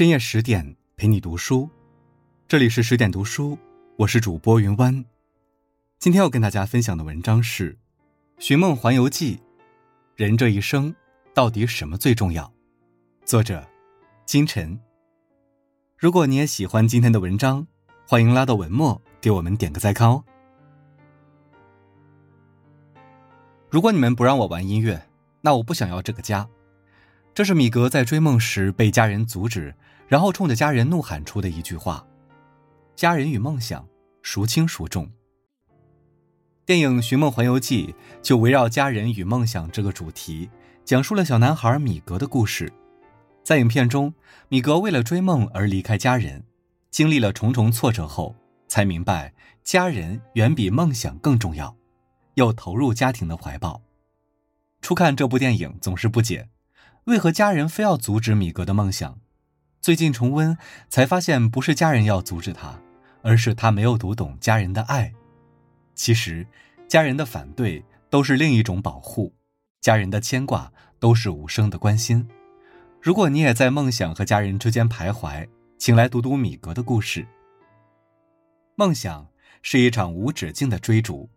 深夜十点陪你读书，这里是十点读书，我是主播云湾。今天要跟大家分享的文章是《寻梦环游记》，人这一生到底什么最重要？作者金晨。如果你也喜欢今天的文章，欢迎拉到文末给我们点个再看哦。如果你们不让我玩音乐，那我不想要这个家。这是米格在追梦时被家人阻止，然后冲着家人怒喊出的一句话。家人与梦想孰轻孰重？电影《寻梦环游记》就围绕家人与梦想这个主题，讲述了小男孩米格的故事。在影片中，米格为了追梦而离开家人，经历了重重挫折后，才明白家人远比梦想更重要，又投入家庭的怀抱。初看这部电影，总是不解。为何家人非要阻止米格的梦想？最近重温才发现，不是家人要阻止他，而是他没有读懂家人的爱。其实，家人的反对都是另一种保护，家人的牵挂都是无声的关心。如果你也在梦想和家人之间徘徊，请来读读米格的故事。梦想是一场无止境的追逐。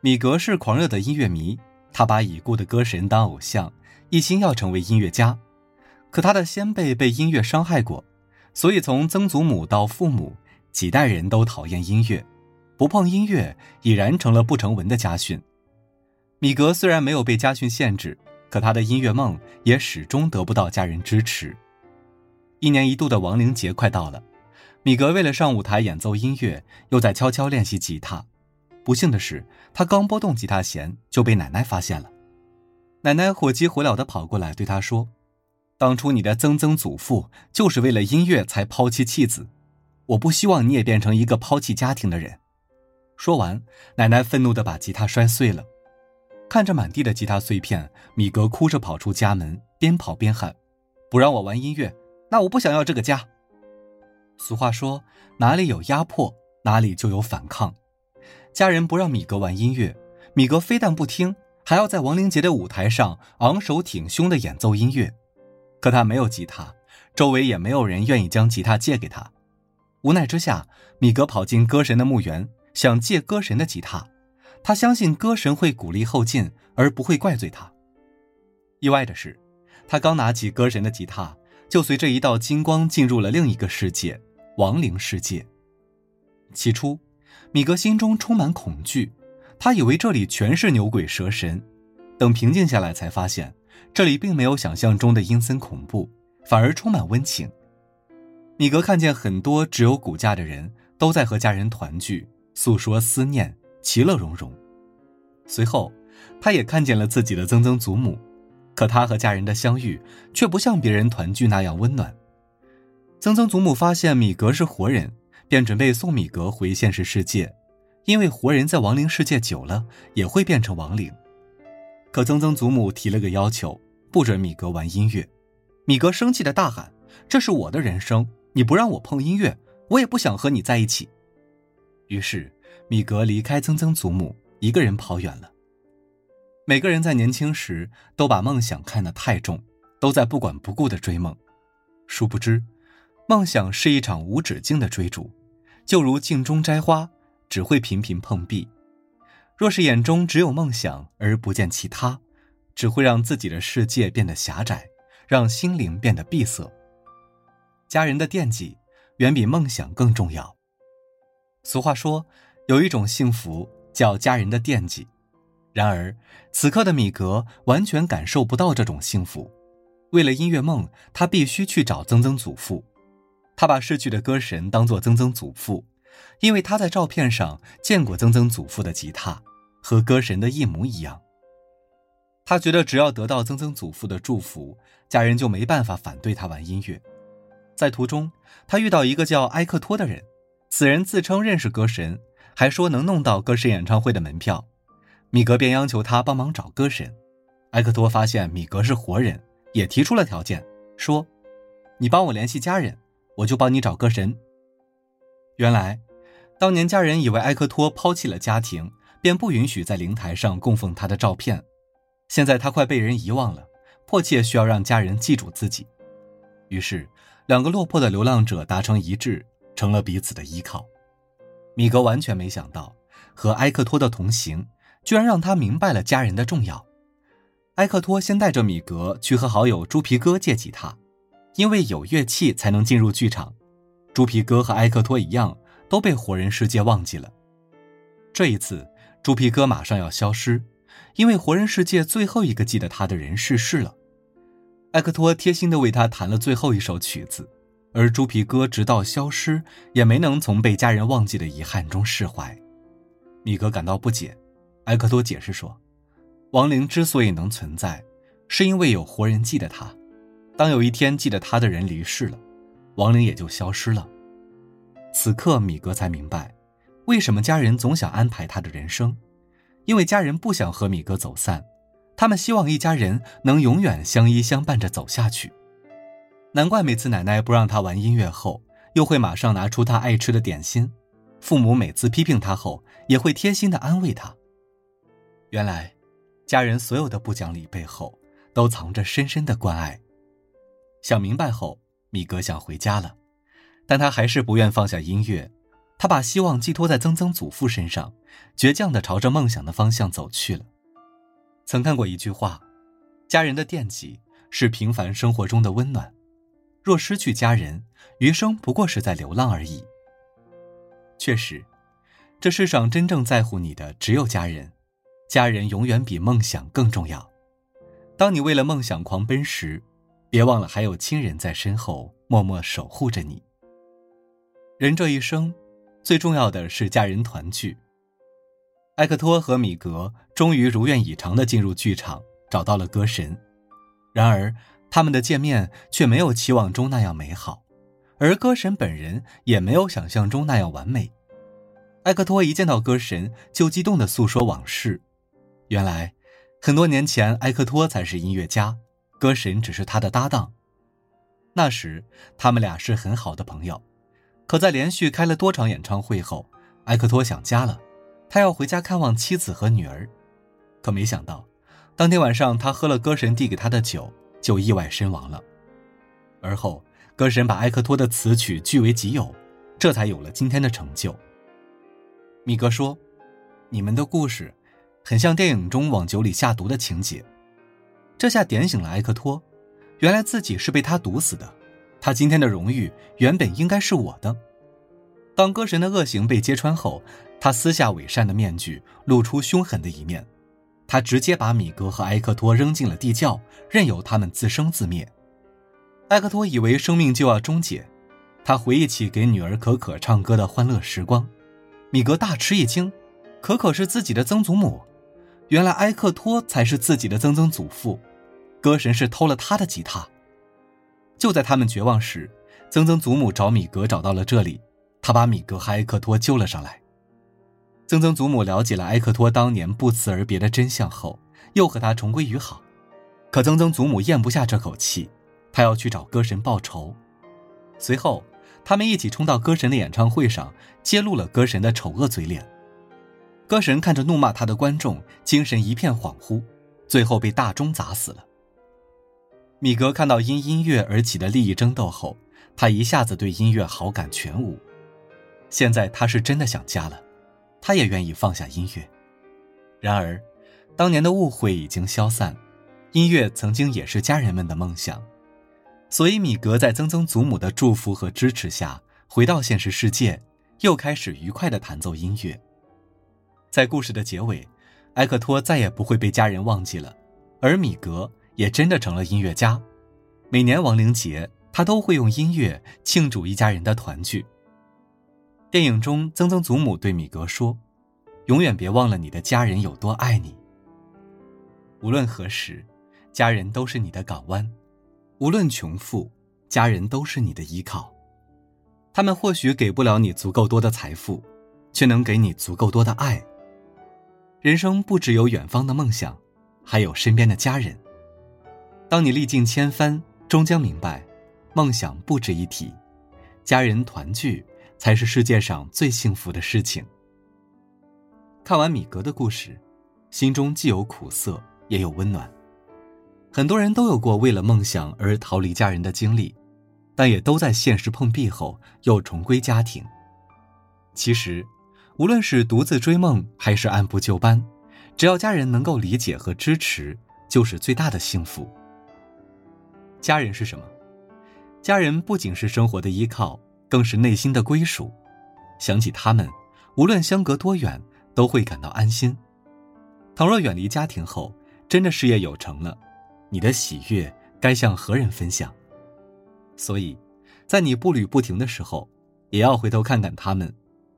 米格是狂热的音乐迷，他把已故的歌神当偶像。一心要成为音乐家，可他的先辈被音乐伤害过，所以从曾祖母到父母，几代人都讨厌音乐，不碰音乐已然成了不成文的家训。米格虽然没有被家训限制，可他的音乐梦也始终得不到家人支持。一年一度的亡灵节快到了，米格为了上舞台演奏音乐，又在悄悄练习吉他。不幸的是，他刚拨动吉他弦就被奶奶发现了。奶奶火急火燎地跑过来对他说：“当初你的曾曾祖父就是为了音乐才抛弃妻子，我不希望你也变成一个抛弃家庭的人。”说完，奶奶愤怒地把吉他摔碎了。看着满地的吉他碎片，米格哭着跑出家门，边跑边喊：“不让我玩音乐，那我不想要这个家。”俗话说：“哪里有压迫，哪里就有反抗。”家人不让米格玩音乐，米格非但不听。还要在亡灵节的舞台上昂首挺胸地演奏音乐，可他没有吉他，周围也没有人愿意将吉他借给他。无奈之下，米格跑进歌神的墓园，想借歌神的吉他。他相信歌神会鼓励后进，而不会怪罪他。意外的是，他刚拿起歌神的吉他，就随着一道金光进入了另一个世界——亡灵世界。起初，米格心中充满恐惧。他以为这里全是牛鬼蛇神，等平静下来，才发现这里并没有想象中的阴森恐怖，反而充满温情。米格看见很多只有骨架的人都在和家人团聚，诉说思念，其乐融融。随后，他也看见了自己的曾曾祖母，可他和家人的相遇却不像别人团聚那样温暖。曾曾祖母发现米格是活人，便准备送米格回现实世界。因为活人在亡灵世界久了也会变成亡灵，可曾曾祖母提了个要求，不准米格玩音乐。米格生气的大喊：“这是我的人生，你不让我碰音乐，我也不想和你在一起。”于是，米格离开曾曾祖母，一个人跑远了。每个人在年轻时都把梦想看得太重，都在不管不顾的追梦，殊不知，梦想是一场无止境的追逐，就如镜中摘花。只会频频碰壁。若是眼中只有梦想而不见其他，只会让自己的世界变得狭窄，让心灵变得闭塞。家人的惦记远比梦想更重要。俗话说，有一种幸福叫家人的惦记。然而，此刻的米格完全感受不到这种幸福。为了音乐梦，他必须去找曾曾祖父。他把逝去的歌神当作曾曾祖父。因为他在照片上见过曾曾祖父的吉他，和歌神的一模一样。他觉得只要得到曾曾祖父的祝福，家人就没办法反对他玩音乐。在途中，他遇到一个叫埃克托的人，此人自称认识歌神，还说能弄到歌神演唱会的门票。米格便央求他帮忙找歌神。埃克托发现米格是活人，也提出了条件，说：“你帮我联系家人，我就帮你找歌神。”原来，当年家人以为埃克托抛弃了家庭，便不允许在灵台上供奉他的照片。现在他快被人遗忘了，迫切需要让家人记住自己。于是，两个落魄的流浪者达成一致，成了彼此的依靠。米格完全没想到，和埃克托的同行，居然让他明白了家人的重要。埃克托先带着米格去和好友猪皮哥借吉他，因为有乐器才能进入剧场。猪皮哥和埃克托一样，都被活人世界忘记了。这一次，猪皮哥马上要消失，因为活人世界最后一个记得他的人逝世了。埃克托贴心地为他弹了最后一首曲子，而猪皮哥直到消失，也没能从被家人忘记的遗憾中释怀。米格感到不解，埃克托解释说。亡灵之所以能存在，是因为有活人记得他。当有一天记得他的人离世了，亡灵也就消失了。此刻，米格才明白，为什么家人总想安排他的人生，因为家人不想和米格走散，他们希望一家人能永远相依相伴着走下去。难怪每次奶奶不让他玩音乐后，又会马上拿出他爱吃的点心；父母每次批评他后，也会贴心的安慰他。原来。家人所有的不讲理背后，都藏着深深的关爱。想明白后，米格想回家了，但他还是不愿放下音乐。他把希望寄托在曾曾祖父身上，倔强地朝着梦想的方向走去了。曾看过一句话：“家人的惦记是平凡生活中的温暖。若失去家人，余生不过是在流浪而已。”确实，这世上真正在乎你的只有家人。家人永远比梦想更重要。当你为了梦想狂奔时，别忘了还有亲人在身后默默守护着你。人这一生，最重要的是家人团聚。埃克托和米格终于如愿以偿地进入剧场，找到了歌神。然而，他们的见面却没有期望中那样美好，而歌神本人也没有想象中那样完美。埃克托一见到歌神，就激动地诉说往事。原来，很多年前，埃克托才是音乐家，歌神只是他的搭档。那时，他们俩是很好的朋友。可在连续开了多场演唱会后，埃克托想家了，他要回家看望妻子和女儿。可没想到，当天晚上他喝了歌神递给他的酒，就意外身亡了。而后，歌神把埃克托的词曲据为己有，这才有了今天的成就。米格说：“你们的故事。”很像电影中往酒里下毒的情节，这下点醒了埃克托，原来自己是被他毒死的，他今天的荣誉原本应该是我的。当歌神的恶行被揭穿后，他撕下伪善的面具，露出凶狠的一面，他直接把米格和埃克托扔进了地窖，任由他们自生自灭。埃克托以为生命就要终结，他回忆起给女儿可可唱歌的欢乐时光，米格大吃一惊，可可是自己的曾祖母。原来埃克托才是自己的曾曾祖父，歌神是偷了他的吉他。就在他们绝望时，曾曾祖母找米格找到了这里，他把米格和埃克托救了上来。曾曾祖母了解了埃克托当年不辞而别的真相后，又和他重归于好。可曾曾祖母咽不下这口气，他要去找歌神报仇。随后，他们一起冲到歌神的演唱会上，揭露了歌神的丑恶嘴脸。歌神看着怒骂他的观众，精神一片恍惚，最后被大钟砸死了。米格看到因音乐而起的利益争斗后，他一下子对音乐好感全无。现在他是真的想家了，他也愿意放下音乐。然而，当年的误会已经消散，音乐曾经也是家人们的梦想，所以米格在曾曾祖母的祝福和支持下，回到现实世界，又开始愉快地弹奏音乐。在故事的结尾，埃克托再也不会被家人忘记了，而米格也真的成了音乐家。每年亡灵节，他都会用音乐庆祝一家人的团聚。电影中，曾曾祖母对米格说：“永远别忘了你的家人有多爱你。无论何时，家人都是你的港湾；无论穷富，家人都是你的依靠。他们或许给不了你足够多的财富，却能给你足够多的爱。”人生不只有远方的梦想，还有身边的家人。当你历尽千帆，终将明白，梦想不值一提，家人团聚才是世界上最幸福的事情。看完米格的故事，心中既有苦涩，也有温暖。很多人都有过为了梦想而逃离家人的经历，但也都在现实碰壁后又重归家庭。其实，无论是独自追梦还是按部就班，只要家人能够理解和支持，就是最大的幸福。家人是什么？家人不仅是生活的依靠，更是内心的归属。想起他们，无论相隔多远，都会感到安心。倘若远离家庭后，真的事业有成了，你的喜悦该向何人分享？所以，在你步履不停的时候，也要回头看看他们，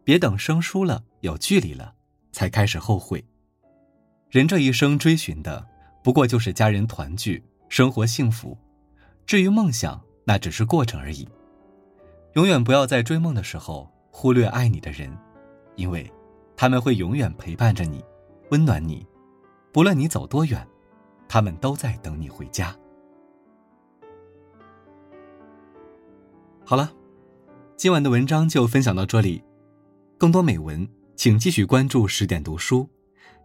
别等生疏了、有距离了，才开始后悔。人这一生追寻的，不过就是家人团聚、生活幸福。至于梦想，那只是过程而已。永远不要在追梦的时候忽略爱你的人，因为，他们会永远陪伴着你，温暖你。不论你走多远，他们都在等你回家。好了，今晚的文章就分享到这里。更多美文，请继续关注十点读书，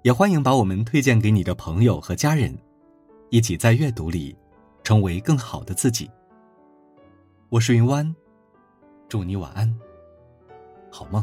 也欢迎把我们推荐给你的朋友和家人，一起在阅读里成为更好的自己。我是云湾，祝你晚安，好梦。